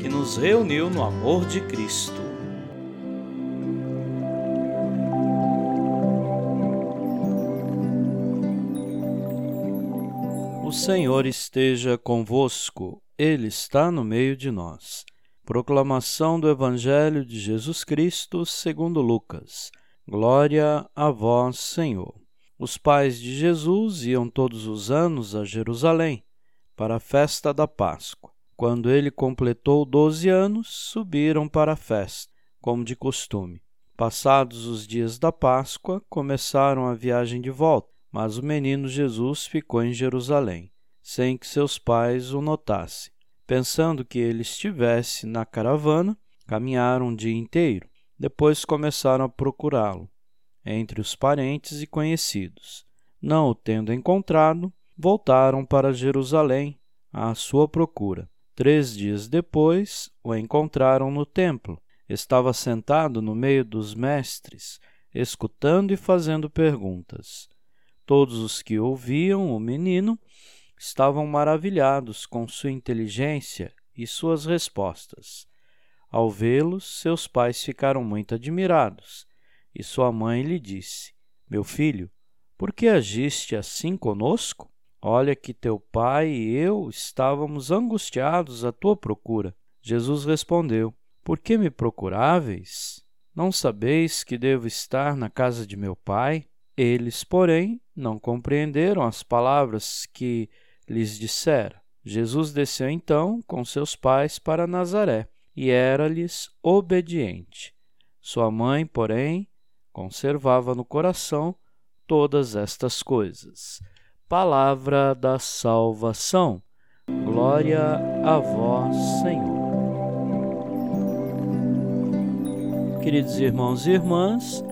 que nos reuniu no amor de Cristo. O Senhor esteja convosco, Ele está no meio de nós. Proclamação do Evangelho de Jesus Cristo segundo Lucas. Glória a vós, Senhor. Os pais de Jesus iam todos os anos a Jerusalém para a festa da Páscoa. Quando ele completou doze anos, subiram para a festa, como de costume. Passados os dias da Páscoa, começaram a viagem de volta, mas o menino Jesus ficou em Jerusalém, sem que seus pais o notassem. Pensando que ele estivesse na caravana, caminharam um dia inteiro. Depois começaram a procurá-lo entre os parentes e conhecidos. Não o tendo encontrado, voltaram para Jerusalém à sua procura. Três dias depois, o encontraram no templo. Estava sentado no meio dos mestres, escutando e fazendo perguntas. Todos os que ouviam o menino estavam maravilhados com sua inteligência e suas respostas. Ao vê-los, seus pais ficaram muito admirados, e sua mãe lhe disse: Meu filho, por que agiste assim conosco? Olha que teu pai e eu estávamos angustiados à tua procura. Jesus respondeu: Por que me procuráveis? Não sabeis que devo estar na casa de meu pai? Eles, porém, não compreenderam as palavras que lhes dissera. Jesus desceu então com seus pais para Nazaré e era-lhes obediente. Sua mãe, porém, conservava no coração todas estas coisas palavra da salvação. Glória a vós, Senhor. Queridos irmãos e irmãs,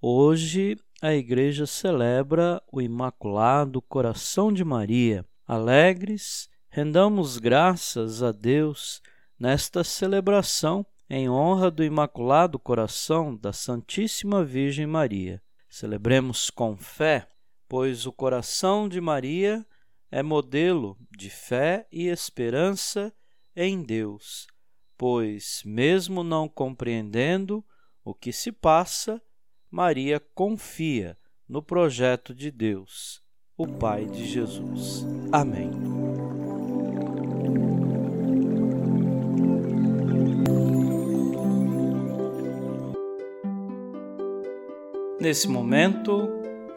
hoje a Igreja celebra o Imaculado Coração de Maria. Alegres, rendamos graças a Deus nesta celebração em honra do Imaculado Coração da Santíssima Virgem Maria. Celebremos com fé pois o coração de Maria é modelo de fé e esperança em Deus, pois, mesmo não compreendendo o que se passa, Maria confia no projeto de Deus, o Pai de Jesus. Amém. Nesse momento,